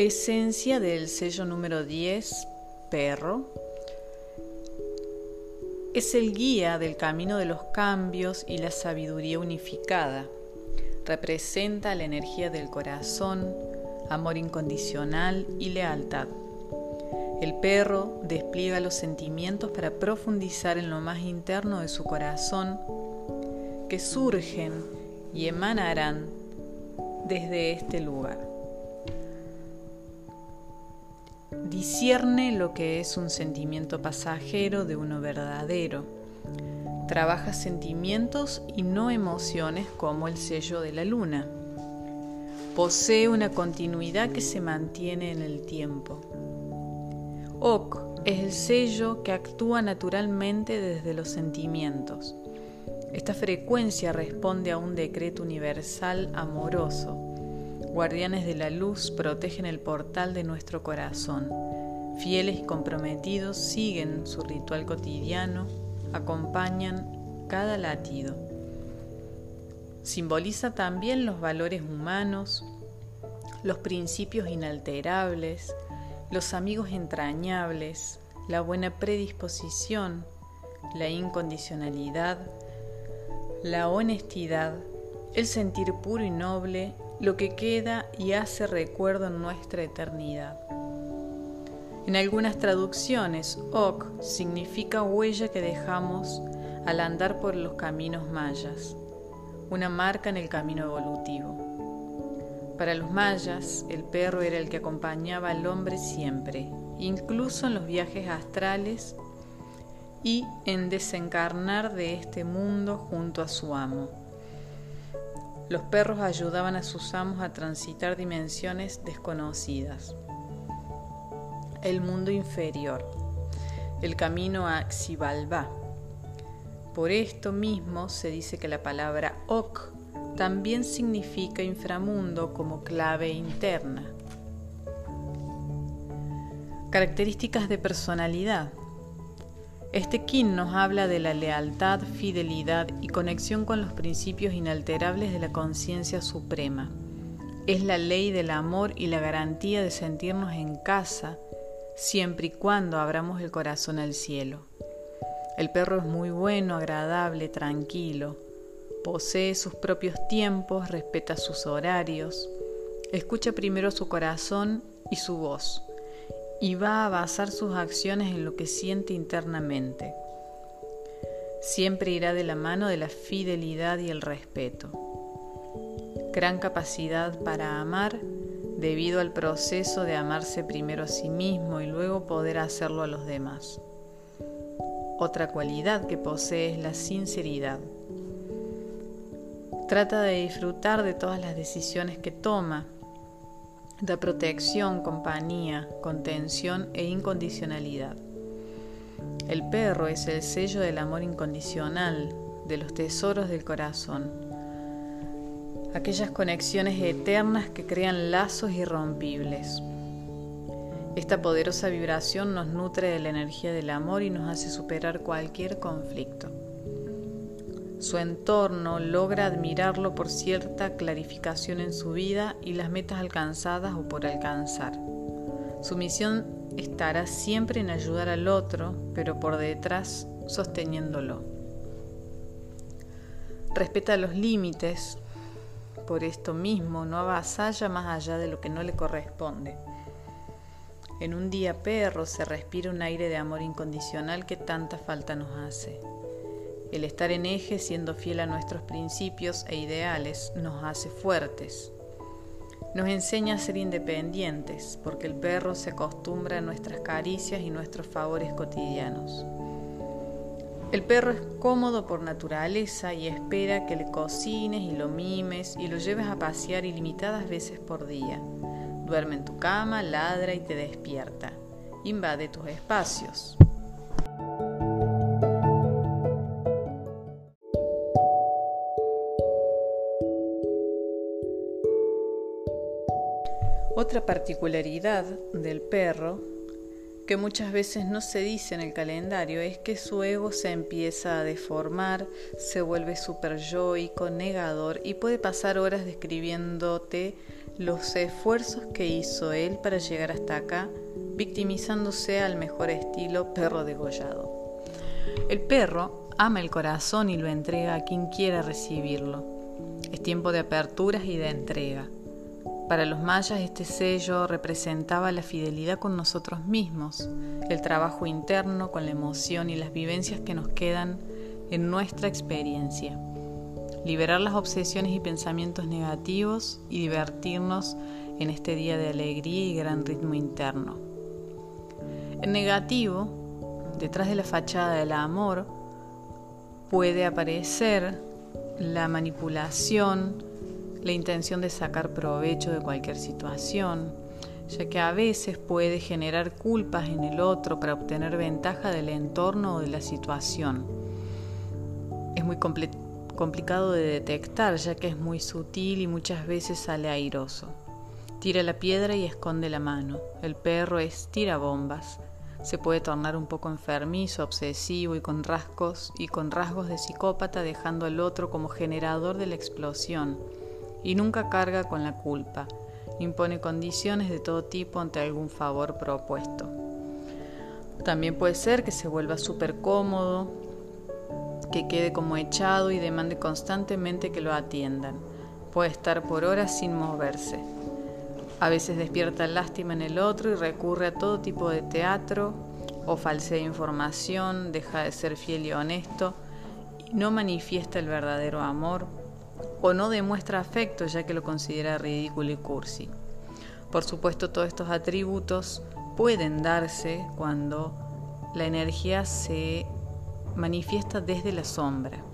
Esencia del sello número 10, perro. Es el guía del camino de los cambios y la sabiduría unificada. Representa la energía del corazón, amor incondicional y lealtad. El perro despliega los sentimientos para profundizar en lo más interno de su corazón, que surgen y emanarán desde este lugar. Discierne lo que es un sentimiento pasajero de uno verdadero. Trabaja sentimientos y no emociones como el sello de la luna. Posee una continuidad que se mantiene en el tiempo. Ok es el sello que actúa naturalmente desde los sentimientos. Esta frecuencia responde a un decreto universal amoroso Guardianes de la luz protegen el portal de nuestro corazón. Fieles y comprometidos siguen su ritual cotidiano, acompañan cada latido. Simboliza también los valores humanos, los principios inalterables, los amigos entrañables, la buena predisposición, la incondicionalidad, la honestidad, el sentir puro y noble lo que queda y hace recuerdo en nuestra eternidad. En algunas traducciones, Ok significa huella que dejamos al andar por los caminos mayas, una marca en el camino evolutivo. Para los mayas, el perro era el que acompañaba al hombre siempre, incluso en los viajes astrales y en desencarnar de este mundo junto a su amo. Los perros ayudaban a sus amos a transitar dimensiones desconocidas. El mundo inferior. El camino a Xibalbá. Por esto mismo se dice que la palabra Ok también significa inframundo como clave interna. Características de personalidad. Este kin nos habla de la lealtad, fidelidad y conexión con los principios inalterables de la conciencia suprema. Es la ley del amor y la garantía de sentirnos en casa siempre y cuando abramos el corazón al cielo. El perro es muy bueno, agradable, tranquilo. Posee sus propios tiempos, respeta sus horarios. Escucha primero su corazón y su voz y va a basar sus acciones en lo que siente internamente. Siempre irá de la mano de la fidelidad y el respeto. Gran capacidad para amar debido al proceso de amarse primero a sí mismo y luego poder hacerlo a los demás. Otra cualidad que posee es la sinceridad. Trata de disfrutar de todas las decisiones que toma da protección, compañía, contención e incondicionalidad. El perro es el sello del amor incondicional, de los tesoros del corazón, aquellas conexiones eternas que crean lazos irrompibles. Esta poderosa vibración nos nutre de la energía del amor y nos hace superar cualquier conflicto. Su entorno logra admirarlo por cierta clarificación en su vida y las metas alcanzadas o por alcanzar. Su misión estará siempre en ayudar al otro, pero por detrás sosteniéndolo. Respeta los límites, por esto mismo no avasalla más allá de lo que no le corresponde. En un día perro se respira un aire de amor incondicional que tanta falta nos hace. El estar en eje siendo fiel a nuestros principios e ideales nos hace fuertes. Nos enseña a ser independientes porque el perro se acostumbra a nuestras caricias y nuestros favores cotidianos. El perro es cómodo por naturaleza y espera que le cocines y lo mimes y lo lleves a pasear ilimitadas veces por día. Duerme en tu cama, ladra y te despierta. Invade tus espacios. Otra particularidad del perro que muchas veces no se dice en el calendario es que su ego se empieza a deformar, se vuelve super yoico, negador y puede pasar horas describiéndote los esfuerzos que hizo él para llegar hasta acá, victimizándose al mejor estilo perro degollado. El perro ama el corazón y lo entrega a quien quiera recibirlo. Es tiempo de aperturas y de entrega. Para los mayas este sello representaba la fidelidad con nosotros mismos, el trabajo interno con la emoción y las vivencias que nos quedan en nuestra experiencia. Liberar las obsesiones y pensamientos negativos y divertirnos en este día de alegría y gran ritmo interno. En negativo, detrás de la fachada del amor, puede aparecer la manipulación, la intención de sacar provecho de cualquier situación, ya que a veces puede generar culpas en el otro para obtener ventaja del entorno o de la situación. Es muy complicado de detectar, ya que es muy sutil y muchas veces sale airoso. Tira la piedra y esconde la mano. El perro es tira bombas. Se puede tornar un poco enfermizo, obsesivo y con rasgos y con rasgos de psicópata, dejando al otro como generador de la explosión y nunca carga con la culpa. Impone condiciones de todo tipo ante algún favor propuesto. También puede ser que se vuelva súper cómodo, que quede como echado y demande constantemente que lo atiendan. Puede estar por horas sin moverse. A veces despierta lástima en el otro y recurre a todo tipo de teatro o falsea información, deja de ser fiel y honesto y no manifiesta el verdadero amor o no demuestra afecto ya que lo considera ridículo y cursi. Por supuesto, todos estos atributos pueden darse cuando la energía se manifiesta desde la sombra.